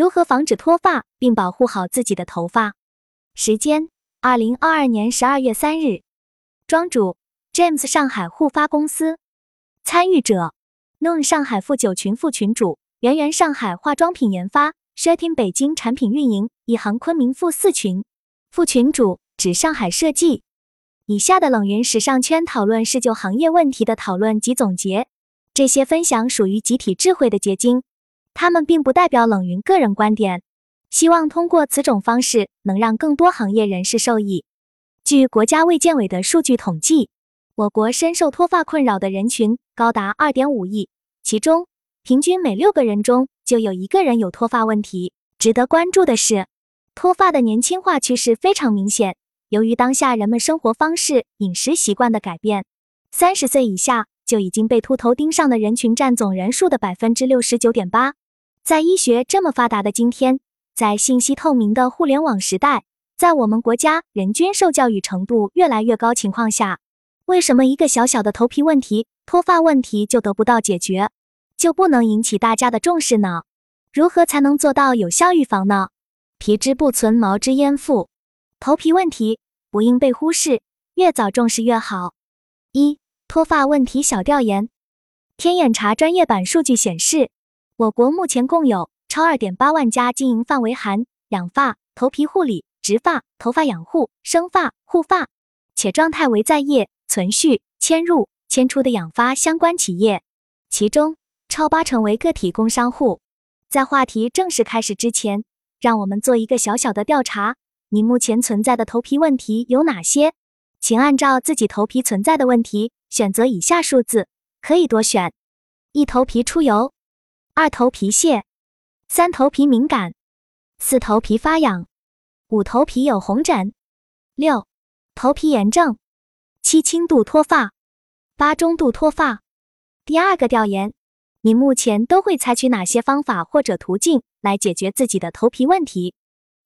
如何防止脱发并保护好自己的头发？时间：二零二二年十二月三日。庄主：James 上海护发公司。参与者：Noon 上海富九群副群主，圆圆上海化妆品研发 s h e t i n 北京产品运营，一行昆明副四群。副群主：指上海设计。以下的冷云时尚圈讨论是就行业问题的讨论及总结，这些分享属于集体智慧的结晶，他们并不代表冷云个人观点。希望通过此种方式能让更多行业人士受益。据国家卫健委的数据统计，我国深受脱发困扰的人群高达二点五亿，其中平均每六个人中就有一个人有脱发问题。值得关注的是，脱发的年轻化趋势非常明显。由于当下人们生活方式、饮食习惯的改变，三十岁以下就已经被秃头盯上的人群占总人数的百分之六十九点八。在医学这么发达的今天，在信息透明的互联网时代，在我们国家人均受教育程度越来越高情况下，为什么一个小小的头皮问题、脱发问题就得不到解决，就不能引起大家的重视呢？如何才能做到有效预防呢？皮之不存，毛之焉附。头皮问题不应被忽视，越早重视越好。一、脱发问题小调研。天眼查专业版数据显示，我国目前共有超二点八万家经营范围含养发、头皮护理、植发、头发养护、生发、护发，且状态为在业、存续、迁入、迁出的养发相关企业，其中超八成为个体工商户。在话题正式开始之前，让我们做一个小小的调查。你目前存在的头皮问题有哪些？请按照自己头皮存在的问题选择以下数字，可以多选：一、头皮出油；二、头皮屑；三、头皮敏感；四、头皮发痒；五、头皮有红疹；六、头皮炎症；七、轻度脱发；八、中度脱发。第二个调研，你目前都会采取哪些方法或者途径来解决自己的头皮问题？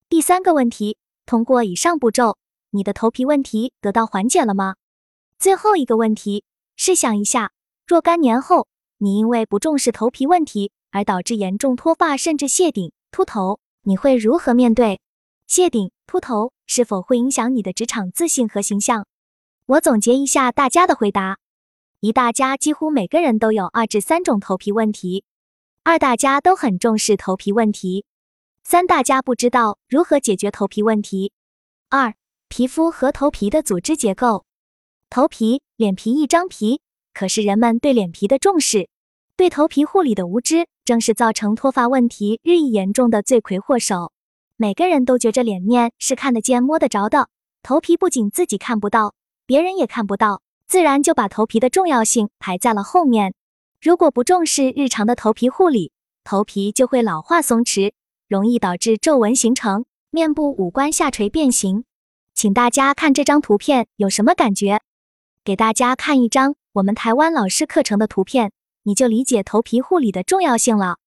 第三个问题。通过以上步骤，你的头皮问题得到缓解了吗？最后一个问题，试想一下，若干年后你因为不重视头皮问题而导致严重脱发甚至谢顶、秃头，你会如何面对？谢顶、秃头是否会影响你的职场自信和形象？我总结一下大家的回答：一大家几乎每个人都有二至三种头皮问题；二大家都很重视头皮问题。三大家不知道如何解决头皮问题。二、皮肤和头皮的组织结构。头皮、脸皮一张皮，可是人们对脸皮的重视，对头皮护理的无知，正是造成脱发问题日益严重的罪魁祸首。每个人都觉着脸面是看得见、摸得着的，头皮不仅自己看不到，别人也看不到，自然就把头皮的重要性排在了后面。如果不重视日常的头皮护理，头皮就会老化松弛。容易导致皱纹形成，面部五官下垂变形。请大家看这张图片有什么感觉？给大家看一张我们台湾老师课程的图片，你就理解头皮护理的重要性了。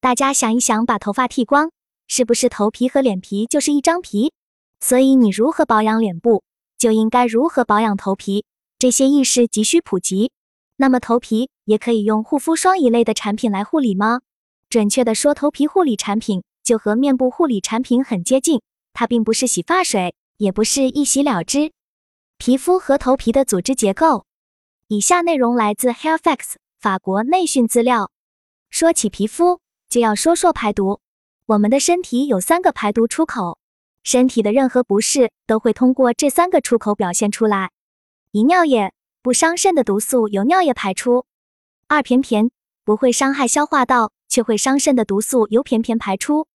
大家想一想，把头发剃光，是不是头皮和脸皮就是一张皮？所以你如何保养脸部，就应该如何保养头皮。这些意识急需普及。那么头皮也可以用护肤霜一类的产品来护理吗？准确的说，头皮护理产品。就和面部护理产品很接近，它并不是洗发水，也不是一洗了之。皮肤和头皮的组织结构，以下内容来自 Hairfacts 法国内训资料。说起皮肤，就要说说排毒。我们的身体有三个排毒出口，身体的任何不适都会通过这三个出口表现出来。一尿液，不伤肾的毒素由尿液排出；二便便，不会伤害消化道却会伤肾的毒素由便便排出。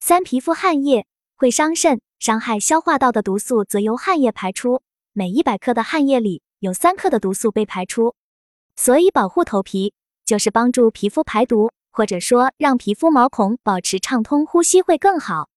三皮肤汗液会伤肾、伤害消化道的毒素则由汗液排出，每一百克的汗液里有三克的毒素被排出。所以保护头皮就是帮助皮肤排毒，或者说让皮肤毛孔保持畅通，呼吸会更好。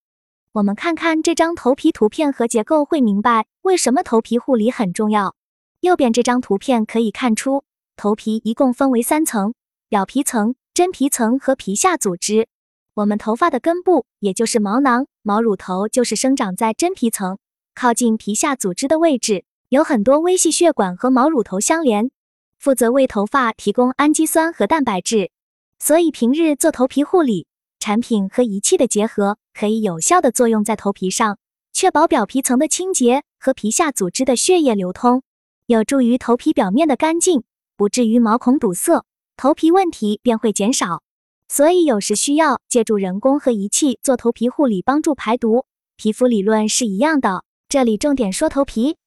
我们看看这张头皮图片和结构，会明白为什么头皮护理很重要。右边这张图片可以看出，头皮一共分为三层：表皮层、真皮层和皮下组织。我们头发的根部，也就是毛囊、毛乳头，就是生长在真皮层，靠近皮下组织的位置，有很多微细血管和毛乳头相连，负责为头发提供氨基酸和蛋白质。所以平日做头皮护理，产品和仪器的结合可以有效的作用在头皮上，确保表皮层的清洁和皮下组织的血液流通，有助于头皮表面的干净，不至于毛孔堵塞，头皮问题便会减少。所以有时需要借助人工和仪器做头皮护理，帮助排毒。皮肤理论是一样的，这里重点说头皮。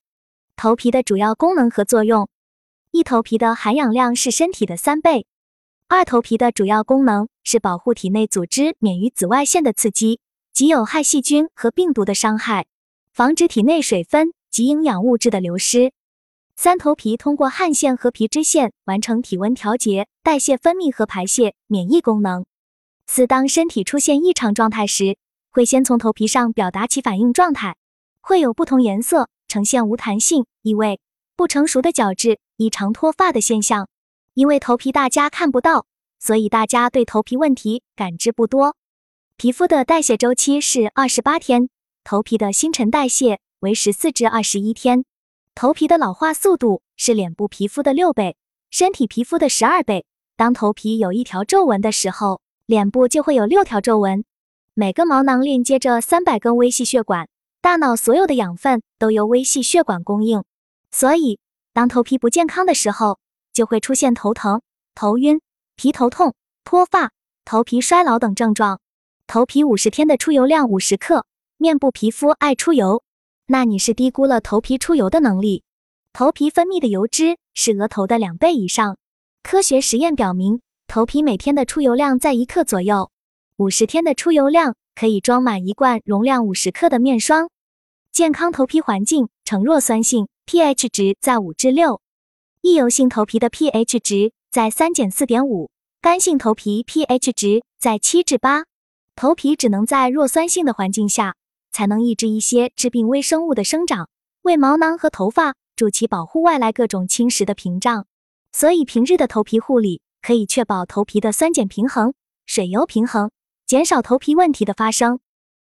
头皮的主要功能和作用：一、头皮的含氧量是身体的三倍；二、头皮的主要功能是保护体内组织免于紫外线的刺激及有害细菌和病毒的伤害，防止体内水分及营养物质的流失。三、头皮通过汗腺和皮脂腺完成体温调节、代谢、分泌和排泄、免疫功能。四、当身体出现异常状态时，会先从头皮上表达其反应状态，会有不同颜色。呈现无弹性、异味、不成熟的角质、异常脱发的现象。因为头皮大家看不到，所以大家对头皮问题感知不多。皮肤的代谢周期是二十八天，头皮的新陈代谢为十四至二十一天。头皮的老化速度是脸部皮肤的六倍，身体皮肤的十二倍。当头皮有一条皱纹的时候，脸部就会有六条皱纹。每个毛囊链接着三百根微细血管。大脑所有的养分都由微细血管供应，所以当头皮不健康的时候，就会出现头疼、头晕、皮头痛、脱发、头皮衰老等症状。头皮五十天的出油量五十克，面部皮肤爱出油，那你是低估了头皮出油的能力。头皮分泌的油脂是额头的两倍以上。科学实验表明，头皮每天的出油量在一克左右，五十天的出油量可以装满一罐容量五十克的面霜。健康头皮环境呈弱酸性，pH 值在五至六；易油性头皮的 pH 值在三减四点五；干性头皮 pH 值在七至八。头皮只能在弱酸性的环境下，才能抑制一些致病微生物的生长，为毛囊和头发筑起保护外来各种侵蚀的屏障。所以，平日的头皮护理可以确保头皮的酸碱平衡、水油平衡，减少头皮问题的发生。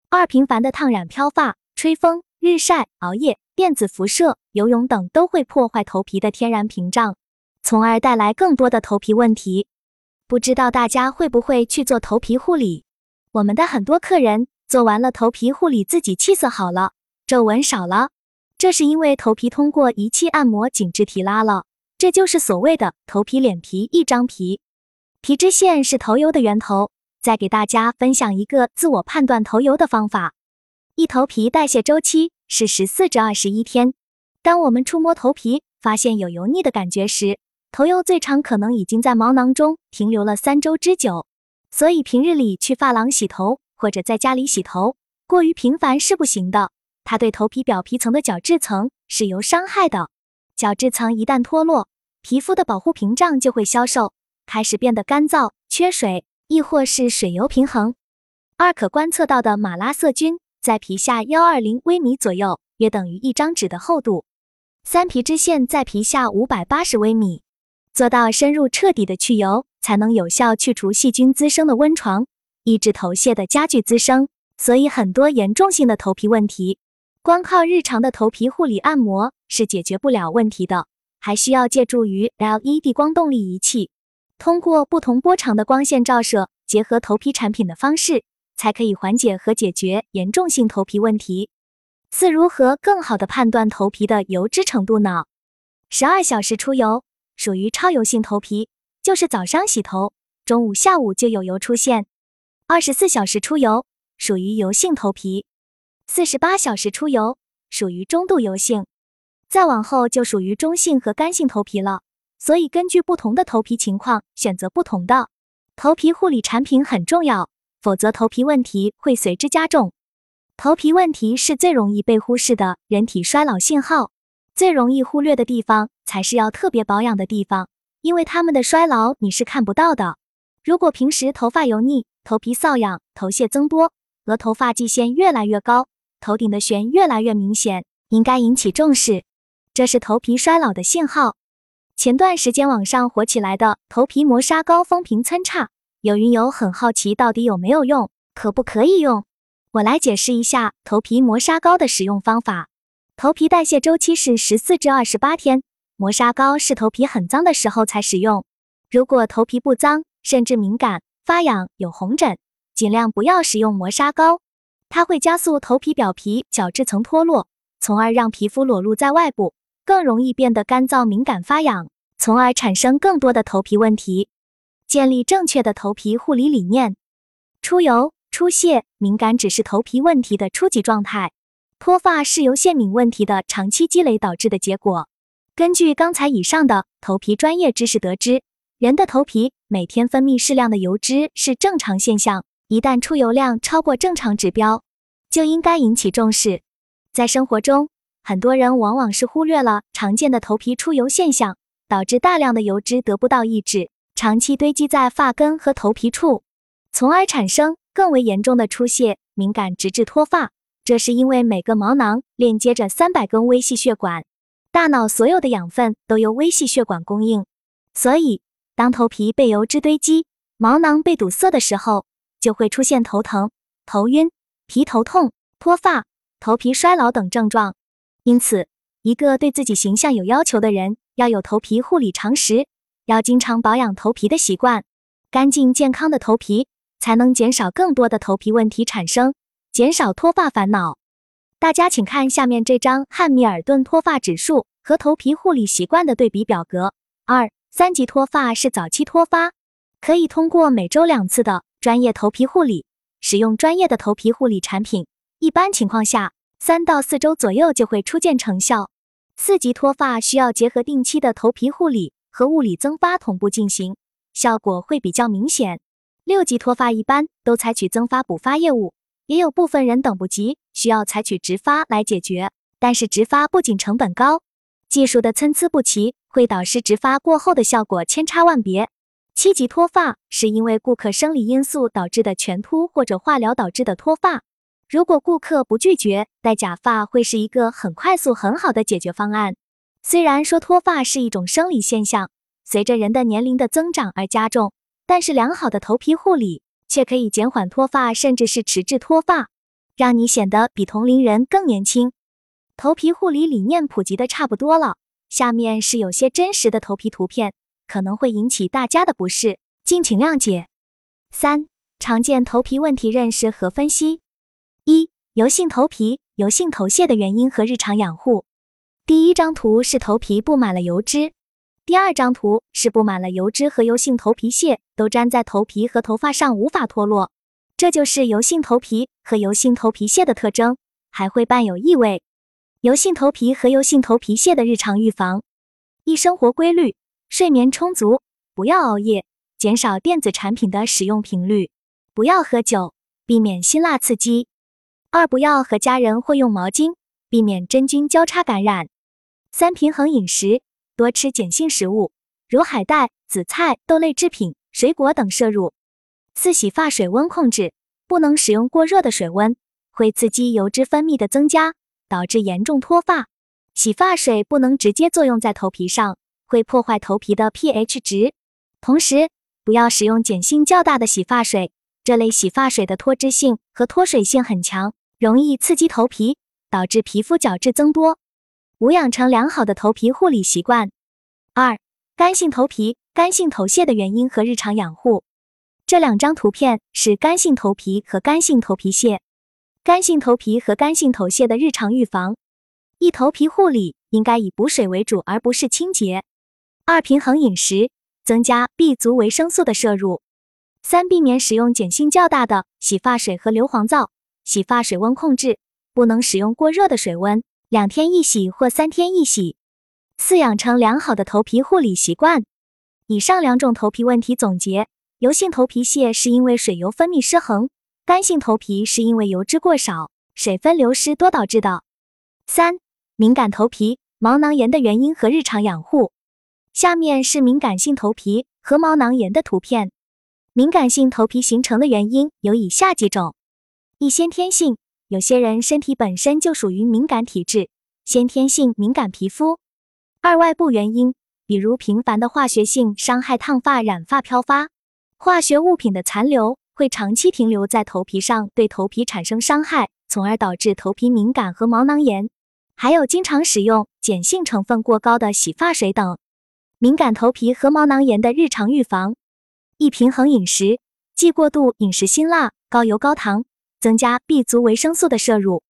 二、频繁的烫染、漂发、吹风。日晒、熬夜、电子辐射、游泳等都会破坏头皮的天然屏障，从而带来更多的头皮问题。不知道大家会不会去做头皮护理？我们的很多客人做完了头皮护理，自己气色好了，皱纹少了，这是因为头皮通过仪器按摩紧致提拉了。这就是所谓的头皮脸皮一张皮。皮脂腺是头油的源头。再给大家分享一个自我判断头油的方法。一头皮代谢周期是十四至二十一天。当我们触摸头皮，发现有油腻的感觉时，头油最长可能已经在毛囊中停留了三周之久。所以平日里去发廊洗头或者在家里洗头，过于频繁是不行的。它对头皮表皮层的角质层是有伤害的。角质层一旦脱落，皮肤的保护屏障就会消瘦，开始变得干燥、缺水，亦或是水油平衡。二可观测到的马拉色菌。在皮下幺二零微米左右，约等于一张纸的厚度。三皮脂腺在皮下五百八十微米，做到深入彻底的去油，才能有效去除细菌滋生的温床，抑制头屑的加剧滋生。所以很多严重性的头皮问题，光靠日常的头皮护理按摩是解决不了问题的，还需要借助于 LED 光动力仪器，通过不同波长的光线照射，结合头皮产品的方式。才可以缓解和解决严重性头皮问题。四、如何更好的判断头皮的油脂程度呢？十二小时出油属于超油性头皮，就是早上洗头，中午、下午就有油出现；二十四小时出油属于油性头皮，四十八小时出油属于中度油性，再往后就属于中性和干性头皮了。所以根据不同的头皮情况，选择不同的头皮护理产品很重要。否则，头皮问题会随之加重。头皮问题是最容易被忽视的人体衰老信号，最容易忽略的地方才是要特别保养的地方，因为他们的衰老你是看不到的。如果平时头发油腻、头皮瘙痒、头屑增多、额头发际线越来越高、头顶的旋越来越明显，应该引起重视，这是头皮衰老的信号。前段时间网上火起来的头皮磨砂膏风评参差。有云友很好奇，到底有没有用，可不可以用？我来解释一下头皮磨砂膏的使用方法。头皮代谢周期是十四至二十八天，磨砂膏是头皮很脏的时候才使用。如果头皮不脏，甚至敏感、发痒、有红疹，尽量不要使用磨砂膏，它会加速头皮表皮角质层脱落，从而让皮肤裸露在外部，更容易变得干燥、敏感、发痒，从而产生更多的头皮问题。建立正确的头皮护理理念。出油、出屑、敏感只是头皮问题的初级状态，脱发是由腺敏问题的长期积累导致的结果。根据刚才以上的头皮专业知识得知，人的头皮每天分泌适量的油脂是正常现象。一旦出油量超过正常指标，就应该引起重视。在生活中，很多人往往是忽略了常见的头皮出油现象，导致大量的油脂得不到抑制，长期堆积在发根和头皮处，从而产生更为严重的出血、敏感，直至脱发。这是因为每个毛囊链接着三百根微细血管，大脑所有的养分都由微细血管供应，所以当头皮被油脂堆积、毛囊被堵塞的时候，就会出现头疼、头晕、皮头痛、脱发、头皮衰老等症状。因此，一个对自己形象有要求的人，要有头皮护理常识，要经常保养头皮的习惯。干净健康的头皮，才能减少更多的头皮问题产生，减少脱发烦恼。大家请看下面这张汉密尔顿脱发指数和头皮护理习惯的对比表格。二、三级脱发是早期脱发，可以通过每周两次的。专业头皮护理，使用专业的头皮护理产品，一般情况下，三到四周左右就会初见成效。四级脱发需要结合定期的头皮护理和物理增发同步进行，效果会比较明显。六级脱发一般都采取增发补发业务，也有部分人等不及，需要采取植发来解决。但是植发不仅成本高，技术的参差不齐，会导致植发过后的效果千差万别。七级脱发是因为顾客生理因素导致的全秃或者化疗导致的脱发。如果顾客不拒绝戴假发，会是一个很快速、很好的解决方案。虽然说脱发是一种生理现象，随着人的年龄的增长而加重，但是良好的头皮护理却可以减缓脱发，甚至是迟滞脱发，让你显得比同龄人更年轻。头皮护理理念普及的差不多了，下面是有些真实的头皮图片。可能会引起大家的不适，敬请谅解。三、常见头皮问题认识和分析。一、油性头皮、油性头屑的原因和日常养护。第一张图是头皮布满了油脂，第二张图是布满了油脂和油性头皮屑都粘在头皮和头发上无法脱落，这就是油性头皮和油性头皮屑的特征，还会伴有异味。油性头皮和油性头皮屑的日常预防：一、生活规律。睡眠充足，不要熬夜，减少电子产品的使用频率，不要喝酒，避免辛辣刺激。二不要和家人或用毛巾，避免真菌交叉感染。三平衡饮食，多吃碱性食物，如海带、紫菜、豆类制品、水果等摄入。四洗发水温控制，不能使用过热的水温，会刺激油脂分泌的增加，导致严重脱发。洗发水不能直接作用在头皮上。会破坏头皮的 pH 值，同时不要使用碱性较大的洗发水，这类洗发水的脱脂性和脱水性很强，容易刺激头皮，导致皮肤角质增多。五、养成良好的头皮护理习惯。二、干性头皮、干性头屑的原因和日常养护。这两张图片是干性头皮和干性头皮屑。干性头皮和干性头屑的日常预防：一、头皮护理应该以补水为主，而不是清洁。二、平衡饮食，增加 B 族维生素的摄入。三、避免使用碱性较大的洗发水和硫磺皂。洗发水温控制，不能使用过热的水温，两天一洗或三天一洗。四、养成良好的头皮护理习惯。以上两种头皮问题总结：油性头皮屑是因为水油分泌失衡，干性头皮是因为油脂过少、水分流失多导致的。三、敏感头皮、毛囊炎的原因和日常养护。下面是敏感性头皮和毛囊炎的图片。敏感性头皮形成的原因有以下几种：一、先天性，有些人身体本身就属于敏感体质，先天性敏感皮肤；二、外部原因，比如频繁的化学性伤害、烫发、染发、漂发，化学物品的残留会长期停留在头皮上，对头皮产生伤害，从而导致头皮敏感和毛囊炎；还有经常使用碱性成分过高的洗发水等。敏感头皮和毛囊炎的日常预防：一、平衡饮食，忌过度饮食辛辣、高油高糖，增加 B 族维生素的摄入。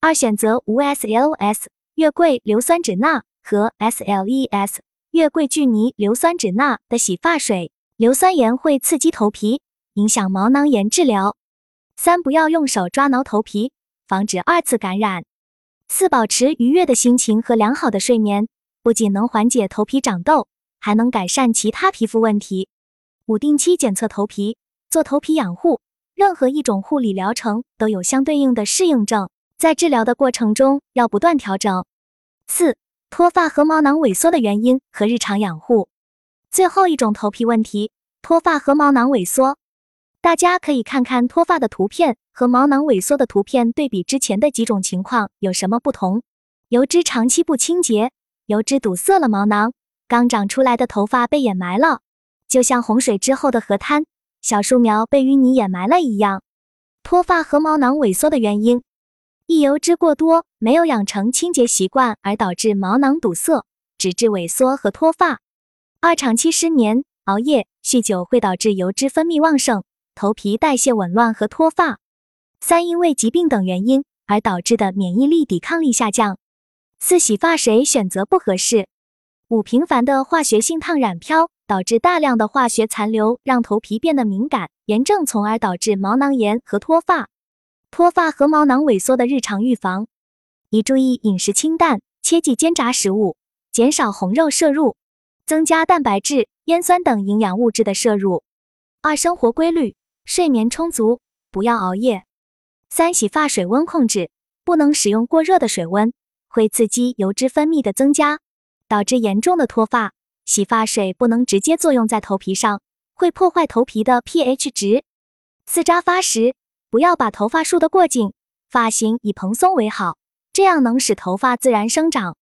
二、选择无 SLS 月桂硫酸酯钠和 SLES 月桂聚尼硫酸酯钠的洗发水。硫酸盐会刺激头皮，影响毛囊炎治疗。三、不要用手抓挠头皮，防止二次感染。四、保持愉悦的心情和良好的睡眠，不仅能缓解头皮长痘，还能改善其他皮肤问题。五、定期检测头皮，做头皮养护。任何一种护理疗程都有相对应的适应症，在治疗的过程中要不断调整。四、脱发和毛囊萎缩的原因和日常养护。最后一种头皮问题，脱发和毛囊萎缩，大家可以看看脱发的图片和毛囊萎缩的图片，对比之前的几种情况有什么不同？油脂长期不清洁，油脂堵塞了毛囊，刚长出来的头发被掩埋了，就像洪水之后的河滩，小树苗被淤泥掩埋了一样。脱发和毛囊萎缩的原因：一、油脂过多，没有养成清洁习惯而导致毛囊堵塞，直至萎缩和脱发。二、长期失眠、熬夜、酗酒会导致油脂分泌旺盛，头皮代谢紊乱和脱发。三、因为疾病等原因而导致的免疫力、抵抗力下降。四、洗发水选择不合适。五、频繁的化学性烫染漂导致大量的化学残留，让头皮变得敏感、炎症，从而导致毛囊炎和脱发。脱发和毛囊萎缩的日常预防：一、注意饮食清淡，切忌煎炸食物，减少红肉摄入。增加蛋白质、烟酸等营养物质的摄入。二、生活规律，睡眠充足，不要熬夜。三、洗发水温控制，不能使用过热的水温，会刺激油脂分泌的增加，导致严重的脱发。洗发水不能直接作用在头皮上，会破坏头皮的 pH 值。四、扎发时，不要把头发束得过紧，发型以蓬松为好，这样能使头发自然生长。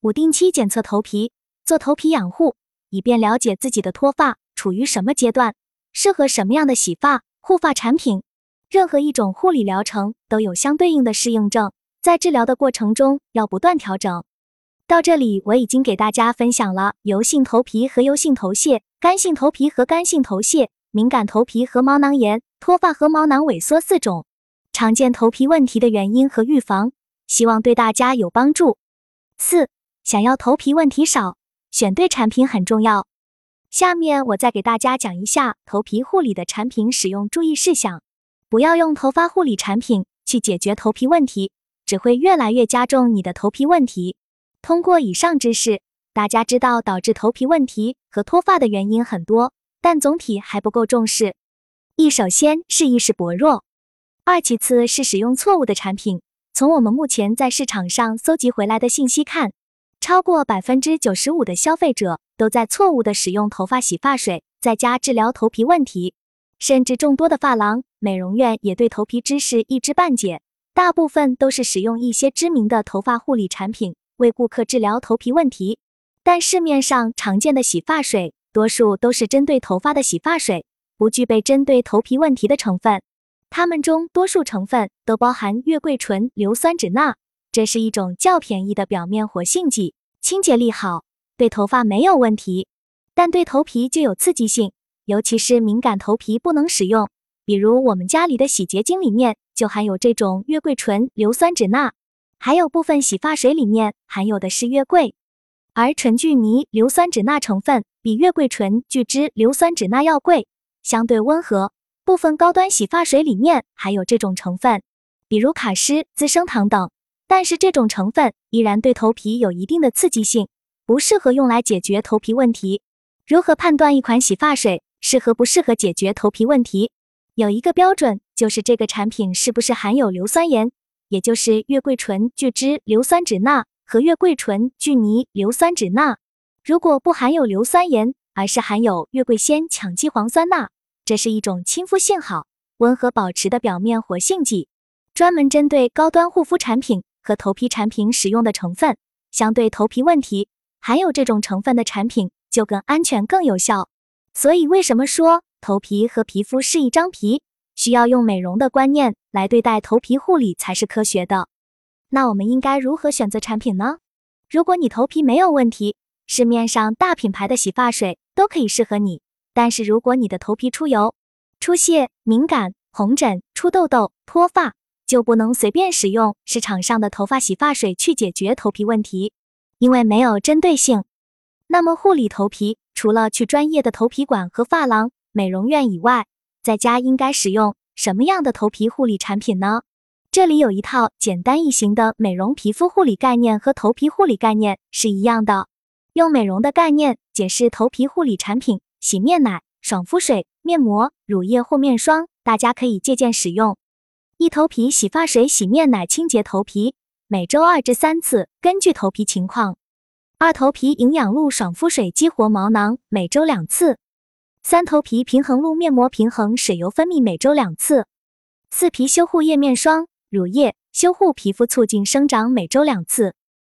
五、定期检测头皮。做头皮养护，以便了解自己的脱发处于什么阶段，适合什么样的洗发护发产品。任何一种护理疗程都有相对应的适应症，在治疗的过程中要不断调整。到这里，我已经给大家分享了油性头皮和油性头屑、干性头皮和干性头屑、敏感头皮和毛囊炎、脱发和毛囊萎缩四种常见头皮问题的原因和预防，希望对大家有帮助。四，想要头皮问题少。选对产品很重要。下面我再给大家讲一下头皮护理的产品使用注意事项。不要用头发护理产品去解决头皮问题，只会越来越加重你的头皮问题。通过以上知识，大家知道导致头皮问题和脱发的原因很多，但总体还不够重视。一，首先是意识薄弱；二，其次是使用错误的产品。从我们目前在市场上搜集回来的信息看。超过百分之九十五的消费者都在错误的使用头发洗发水，在家治疗头皮问题，甚至众多的发廊、美容院也对头皮知识一知半解。大部分都是使用一些知名的头发护理产品为顾客治疗头皮问题，但市面上常见的洗发水多数都是针对头发的洗发水，不具备针对头皮问题的成分。它们中多数成分都包含月桂醇硫酸酯钠。这是一种较便宜的表面活性剂，清洁力好，对头发没有问题，但对头皮就有刺激性，尤其是敏感头皮不能使用。比如我们家里的洗洁精里面就含有这种月桂醇硫酸酯钠，还有部分洗发水里面含有的是月桂，而纯聚醚硫酸酯钠成分比月桂醇聚酯硫酸酯钠要贵，相对温和。部分高端洗发水里面还有这种成分，比如卡诗、资生堂等。但是这种成分依然对头皮有一定的刺激性，不适合用来解决头皮问题。如何判断一款洗发水适合不适合解决头皮问题？有一个标准，就是这个产品是不是含有硫酸盐，也就是月桂醇聚酯硫酸酯钠和月桂醇聚醚硫酸酯钠。如果不含有硫酸盐，而是含有月桂酰羟基磺酸钠，这是一种亲肤性好、温和保持的表面活性剂，专门针对高端护肤产品。和头皮产品使用的成分，相对头皮问题，含有这种成分的产品就更安全、更有效。所以，为什么说头皮和皮肤是一张皮，需要用美容的观念来对待头皮护理才是科学的？那我们应该如何选择产品呢？如果你头皮没有问题，市面上大品牌的洗发水都可以适合你。但是，如果你的头皮出油、出屑、敏感、红疹、出痘痘、脱发，就不能随便使用市场上的头发洗发水去解决头皮问题，因为没有针对性。那么护理头皮，除了去专业的头皮馆和发廊、美容院以外，在家应该使用什么样的头皮护理产品呢？这里有一套简单易行的美容皮肤护理概念，和头皮护理概念是一样的。用美容的概念解释头皮护理产品：洗面奶、爽肤水、面膜、乳液或面霜，大家可以借鉴使用。一头皮洗发水、洗面奶清洁头皮，每周二至三次，根据头皮情况。二头皮营养露、爽肤水激活毛囊，每周两次。三头皮平衡露、面膜平衡水油分泌，每周两次。四皮修护液面霜、乳液修护皮肤，促进生长，每周两次。